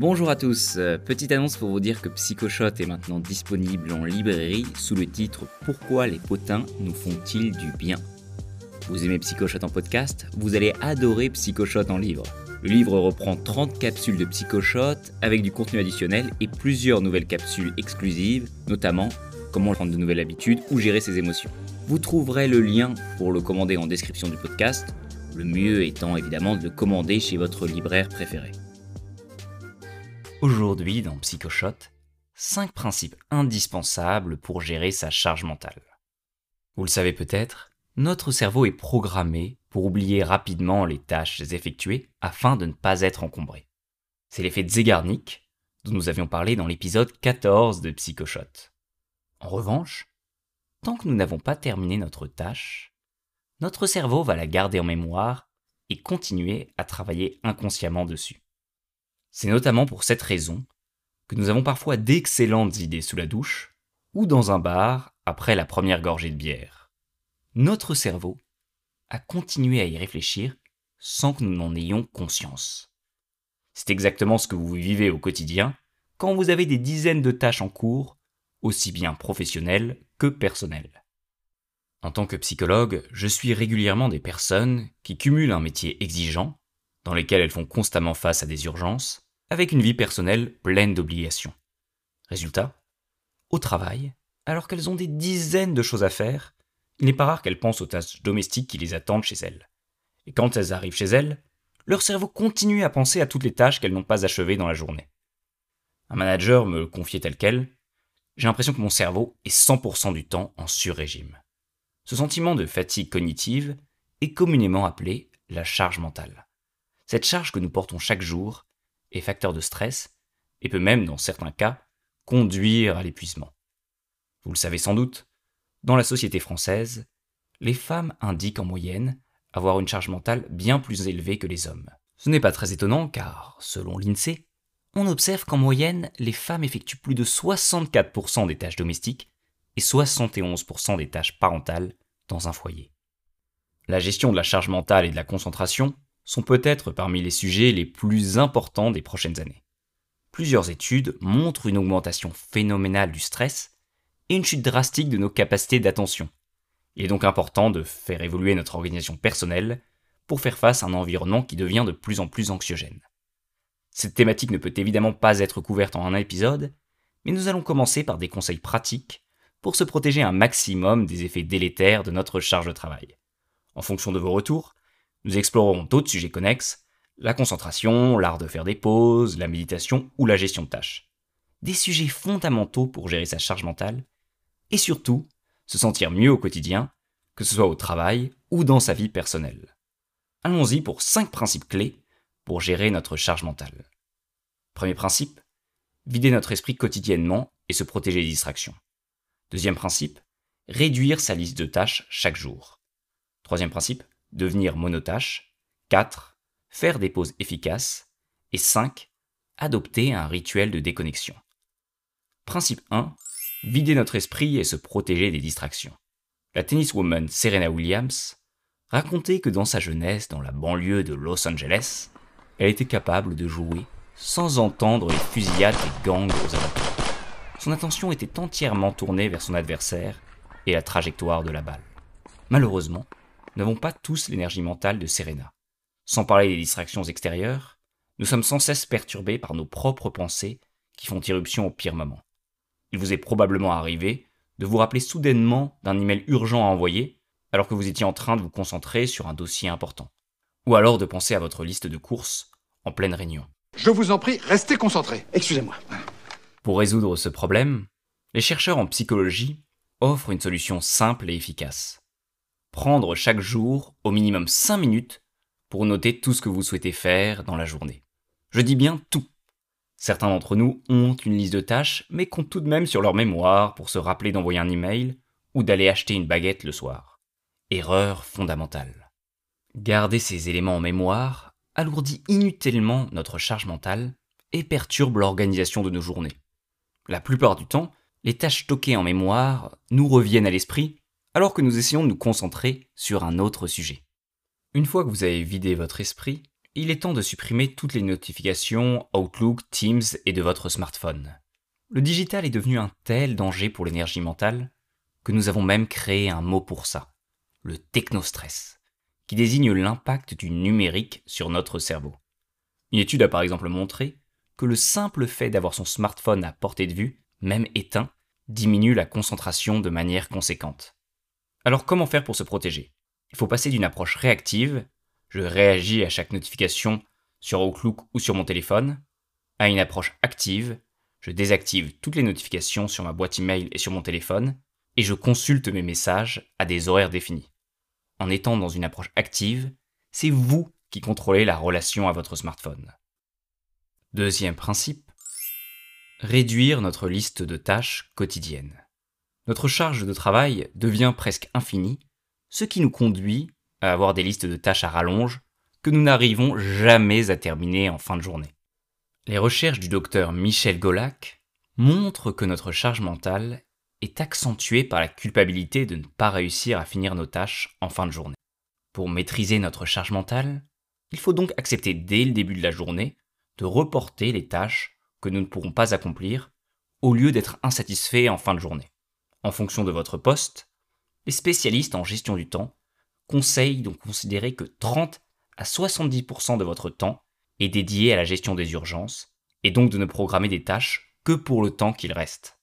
Bonjour à tous, euh, petite annonce pour vous dire que Psychoshot est maintenant disponible en librairie sous le titre Pourquoi les potins nous font-ils du bien? Vous aimez Psychoshot en podcast? Vous allez adorer Psychoshot en livre. Le livre reprend 30 capsules de Psychoshot avec du contenu additionnel et plusieurs nouvelles capsules exclusives, notamment comment prendre de nouvelles habitudes ou gérer ses émotions. Vous trouverez le lien pour le commander en description du podcast, le mieux étant évidemment de le commander chez votre libraire préféré. Aujourd'hui dans Psychoshot, 5 principes indispensables pour gérer sa charge mentale. Vous le savez peut-être, notre cerveau est programmé pour oublier rapidement les tâches effectuées afin de ne pas être encombré. C'est l'effet Zegarnik dont nous avions parlé dans l'épisode 14 de Psychoshot. En revanche, tant que nous n'avons pas terminé notre tâche, notre cerveau va la garder en mémoire et continuer à travailler inconsciemment dessus. C'est notamment pour cette raison que nous avons parfois d'excellentes idées sous la douche ou dans un bar après la première gorgée de bière. Notre cerveau a continué à y réfléchir sans que nous n'en ayons conscience. C'est exactement ce que vous vivez au quotidien quand vous avez des dizaines de tâches en cours aussi bien professionnel que personnel. En tant que psychologue, je suis régulièrement des personnes qui cumulent un métier exigeant, dans lequel elles font constamment face à des urgences, avec une vie personnelle pleine d'obligations. Résultat, au travail, alors qu'elles ont des dizaines de choses à faire, il n'est pas rare qu'elles pensent aux tâches domestiques qui les attendent chez elles. Et quand elles arrivent chez elles, leur cerveau continue à penser à toutes les tâches qu'elles n'ont pas achevées dans la journée. Un manager me confiait tel quel j'ai l'impression que mon cerveau est 100% du temps en sur-régime. Ce sentiment de fatigue cognitive est communément appelé la charge mentale. Cette charge que nous portons chaque jour est facteur de stress et peut même, dans certains cas, conduire à l'épuisement. Vous le savez sans doute, dans la société française, les femmes indiquent en moyenne avoir une charge mentale bien plus élevée que les hommes. Ce n'est pas très étonnant car, selon l'INSEE, on observe qu'en moyenne, les femmes effectuent plus de 64% des tâches domestiques et 71% des tâches parentales dans un foyer. La gestion de la charge mentale et de la concentration sont peut-être parmi les sujets les plus importants des prochaines années. Plusieurs études montrent une augmentation phénoménale du stress et une chute drastique de nos capacités d'attention. Il est donc important de faire évoluer notre organisation personnelle pour faire face à un environnement qui devient de plus en plus anxiogène. Cette thématique ne peut évidemment pas être couverte en un épisode, mais nous allons commencer par des conseils pratiques pour se protéger un maximum des effets délétères de notre charge de travail. En fonction de vos retours, nous explorerons d'autres sujets connexes, la concentration, l'art de faire des pauses, la méditation ou la gestion de tâches. Des sujets fondamentaux pour gérer sa charge mentale, et surtout, se sentir mieux au quotidien, que ce soit au travail ou dans sa vie personnelle. Allons-y pour 5 principes clés pour gérer notre charge mentale. Premier principe, vider notre esprit quotidiennement et se protéger des distractions. Deuxième principe, réduire sa liste de tâches chaque jour. Troisième principe, devenir monotâche. 4. Faire des pauses efficaces. Et 5. Adopter un rituel de déconnexion. Principe 1. Vider notre esprit et se protéger des distractions. La tenniswoman Serena Williams racontait que dans sa jeunesse dans la banlieue de Los Angeles, elle était capable de jouer sans entendre les fusillades des gangs aux alentours. Son attention était entièrement tournée vers son adversaire et la trajectoire de la balle. Malheureusement, n'avons pas tous l'énergie mentale de Serena. Sans parler des distractions extérieures, nous sommes sans cesse perturbés par nos propres pensées qui font irruption au pire moment. Il vous est probablement arrivé de vous rappeler soudainement d'un email urgent à envoyer alors que vous étiez en train de vous concentrer sur un dossier important ou alors de penser à votre liste de courses en pleine réunion. Je vous en prie, restez concentrés. Excusez-moi. Pour résoudre ce problème, les chercheurs en psychologie offrent une solution simple et efficace. Prendre chaque jour au minimum 5 minutes pour noter tout ce que vous souhaitez faire dans la journée. Je dis bien tout. Certains d'entre nous ont une liste de tâches, mais comptent tout de même sur leur mémoire pour se rappeler d'envoyer un email ou d'aller acheter une baguette le soir. Erreur fondamentale. Garder ces éléments en mémoire alourdit inutilement notre charge mentale et perturbe l'organisation de nos journées. La plupart du temps, les tâches stockées en mémoire nous reviennent à l'esprit alors que nous essayons de nous concentrer sur un autre sujet. Une fois que vous avez vidé votre esprit, il est temps de supprimer toutes les notifications Outlook, Teams et de votre smartphone. Le digital est devenu un tel danger pour l'énergie mentale que nous avons même créé un mot pour ça, le technostress, qui désigne l'impact du numérique sur notre cerveau. Une étude a par exemple montré que le simple fait d'avoir son smartphone à portée de vue, même éteint, diminue la concentration de manière conséquente. Alors comment faire pour se protéger? Il faut passer d'une approche réactive, je réagis à chaque notification sur Outlook ou sur mon téléphone, à une approche active, je désactive toutes les notifications sur ma boîte email et sur mon téléphone, et je consulte mes messages à des horaires définis. En étant dans une approche active, c'est vous qui contrôlez la relation à votre smartphone. Deuxième principe, réduire notre liste de tâches quotidiennes. Notre charge de travail devient presque infinie, ce qui nous conduit à avoir des listes de tâches à rallonge que nous n'arrivons jamais à terminer en fin de journée. Les recherches du docteur Michel Golac montrent que notre charge mentale est accentuée par la culpabilité de ne pas réussir à finir nos tâches en fin de journée. Pour maîtriser notre charge mentale, il faut donc accepter dès le début de la journée de reporter les tâches que nous ne pourrons pas accomplir au lieu d'être insatisfaits en fin de journée. En fonction de votre poste, les spécialistes en gestion du temps conseillent donc considérer que 30 à 70% de votre temps est dédié à la gestion des urgences et donc de ne programmer des tâches que pour le temps qu'il reste.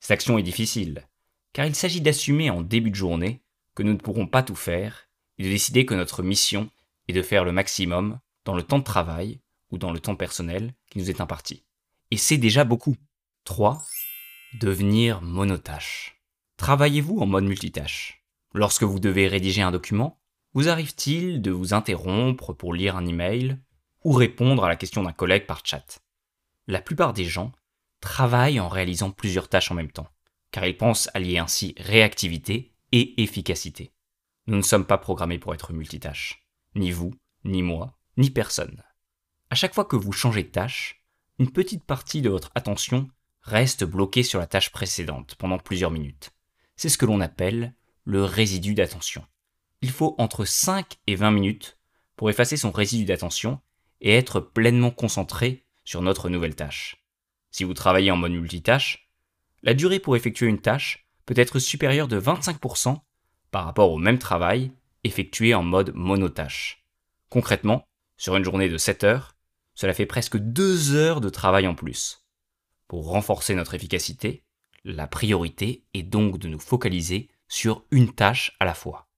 Cette action est difficile, car il s'agit d'assumer en début de journée que nous ne pourrons pas tout faire et de décider que notre mission est de faire le maximum dans le temps de travail ou dans le temps personnel qui nous est imparti. Et c'est déjà beaucoup. 3. Devenir monotâche. Travaillez-vous en mode multitâche? Lorsque vous devez rédiger un document, vous arrive-t-il de vous interrompre pour lire un email ou répondre à la question d'un collègue par chat? La plupart des gens travaillent en réalisant plusieurs tâches en même temps, car ils pensent allier ainsi réactivité et efficacité. Nous ne sommes pas programmés pour être multitâches. Ni vous, ni moi, ni personne. À chaque fois que vous changez de tâche, une petite partie de votre attention reste bloquée sur la tâche précédente pendant plusieurs minutes. C'est ce que l'on appelle le résidu d'attention. Il faut entre 5 et 20 minutes pour effacer son résidu d'attention et être pleinement concentré sur notre nouvelle tâche. Si vous travaillez en mode multitâche, la durée pour effectuer une tâche peut être supérieure de 25% par rapport au même travail effectué en mode monotâche. Concrètement, sur une journée de 7 heures, cela fait presque 2 heures de travail en plus. Pour renforcer notre efficacité, la priorité est donc de nous focaliser sur une tâche à la fois.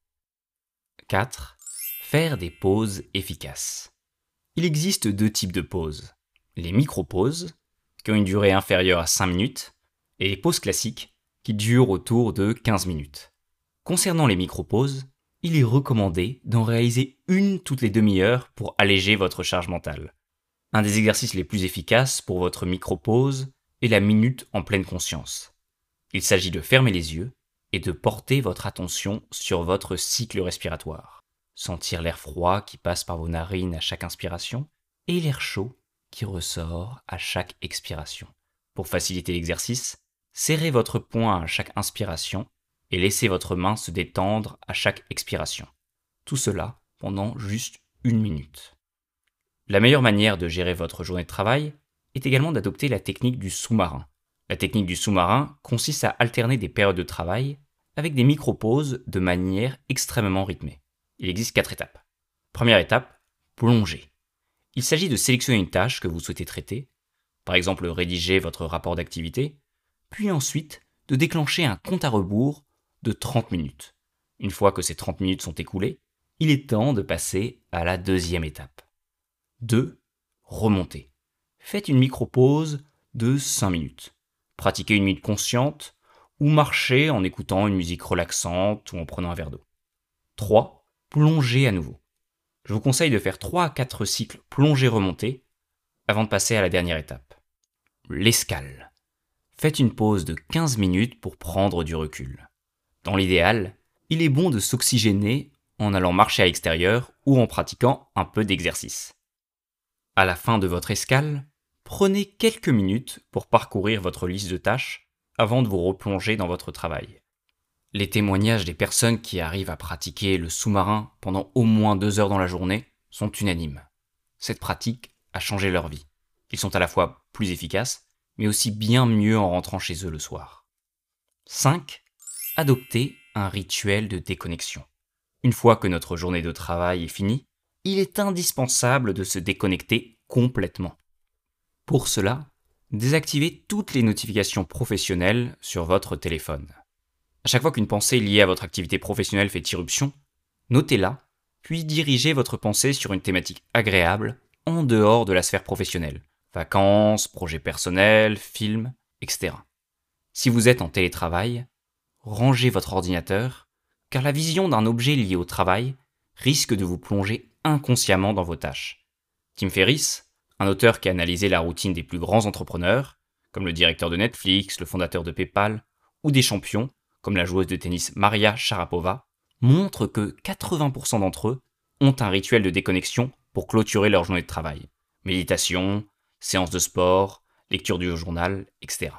4. Faire des pauses efficaces. Il existe deux types de pauses. Les micro-pauses, qui ont une durée inférieure à 5 minutes, et les pauses classiques, qui durent autour de 15 minutes. Concernant les micro-pauses, il est recommandé d'en réaliser une toutes les demi-heures pour alléger votre charge mentale. Un des exercices les plus efficaces pour votre micro-pause est la minute en pleine conscience. Il s'agit de fermer les yeux et de porter votre attention sur votre cycle respiratoire. Sentir l'air froid qui passe par vos narines à chaque inspiration et l'air chaud qui ressort à chaque expiration. Pour faciliter l'exercice, serrez votre poing à chaque inspiration et laissez votre main se détendre à chaque expiration. Tout cela pendant juste une minute. La meilleure manière de gérer votre journée de travail est également d'adopter la technique du sous-marin. La technique du sous-marin consiste à alterner des périodes de travail avec des micro-pauses de manière extrêmement rythmée. Il existe quatre étapes. Première étape, plonger. Il s'agit de sélectionner une tâche que vous souhaitez traiter, par exemple rédiger votre rapport d'activité, puis ensuite de déclencher un compte à rebours de 30 minutes. Une fois que ces 30 minutes sont écoulées, il est temps de passer à la deuxième étape. 2. Remonter. Faites une micro-pause de 5 minutes. Pratiquez une minute consciente ou marchez en écoutant une musique relaxante ou en prenant un verre d'eau. 3. Plongez à nouveau. Je vous conseille de faire 3 à 4 cycles plongée-remontée avant de passer à la dernière étape. L'escale. Faites une pause de 15 minutes pour prendre du recul. Dans l'idéal, il est bon de s'oxygéner en allant marcher à l'extérieur ou en pratiquant un peu d'exercice. À la fin de votre escale, prenez quelques minutes pour parcourir votre liste de tâches avant de vous replonger dans votre travail. Les témoignages des personnes qui arrivent à pratiquer le sous-marin pendant au moins deux heures dans la journée sont unanimes. cette pratique a changé leur vie. Ils sont à la fois plus efficaces, mais aussi bien mieux en rentrant chez eux le soir. 5. Adopter un rituel de déconnexion. Une fois que notre journée de travail est finie, il est indispensable de se déconnecter complètement. Pour cela, désactivez toutes les notifications professionnelles sur votre téléphone. À chaque fois qu'une pensée liée à votre activité professionnelle fait irruption, notez-la, puis dirigez votre pensée sur une thématique agréable en dehors de la sphère professionnelle. Vacances, projets personnels, films, etc. Si vous êtes en télétravail, rangez votre ordinateur, car la vision d'un objet lié au travail risque de vous plonger inconsciemment dans vos tâches. Tim Ferriss, un auteur qui a analysé la routine des plus grands entrepreneurs, comme le directeur de Netflix, le fondateur de PayPal, ou des champions, comme la joueuse de tennis Maria Sharapova, montre que 80% d'entre eux ont un rituel de déconnexion pour clôturer leur journée de travail. Méditation, séance de sport, lecture du journal, etc.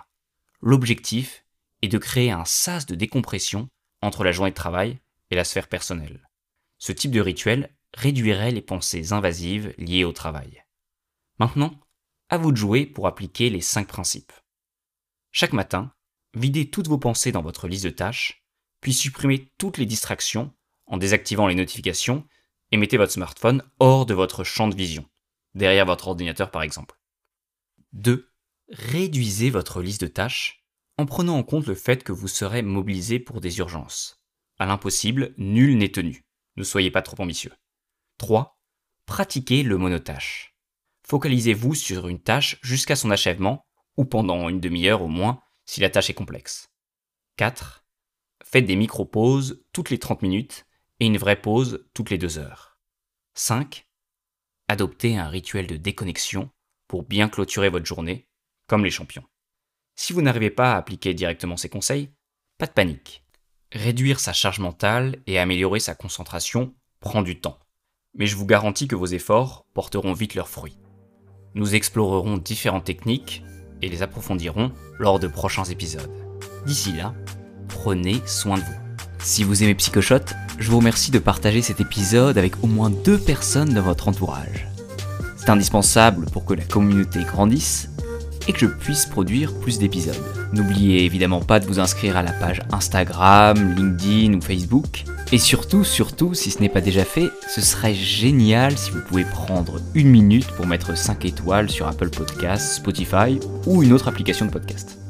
L'objectif est de créer un sas de décompression entre la journée de travail et la sphère personnelle. Ce type de rituel réduirait les pensées invasives liées au travail. Maintenant, à vous de jouer pour appliquer les 5 principes. Chaque matin, videz toutes vos pensées dans votre liste de tâches, puis supprimez toutes les distractions en désactivant les notifications et mettez votre smartphone hors de votre champ de vision, derrière votre ordinateur par exemple. 2. Réduisez votre liste de tâches en prenant en compte le fait que vous serez mobilisé pour des urgences. À l'impossible, nul n'est tenu. Ne soyez pas trop ambitieux. 3. Pratiquez le monotâche. Focalisez-vous sur une tâche jusqu'à son achèvement, ou pendant une demi-heure au moins, si la tâche est complexe. 4. Faites des micro-pauses toutes les 30 minutes et une vraie pause toutes les 2 heures. 5. Adoptez un rituel de déconnexion pour bien clôturer votre journée, comme les champions. Si vous n'arrivez pas à appliquer directement ces conseils, pas de panique. Réduire sa charge mentale et améliorer sa concentration prend du temps, mais je vous garantis que vos efforts porteront vite leurs fruits. Nous explorerons différentes techniques et les approfondirons lors de prochains épisodes. D'ici là, prenez soin de vous. Si vous aimez Psychoshot, je vous remercie de partager cet épisode avec au moins deux personnes dans votre entourage. C'est indispensable pour que la communauté grandisse et que je puisse produire plus d'épisodes. N'oubliez évidemment pas de vous inscrire à la page Instagram, LinkedIn ou Facebook. Et surtout, surtout, si ce n'est pas déjà fait, ce serait génial si vous pouvez prendre une minute pour mettre 5 étoiles sur Apple Podcasts, Spotify ou une autre application de podcast.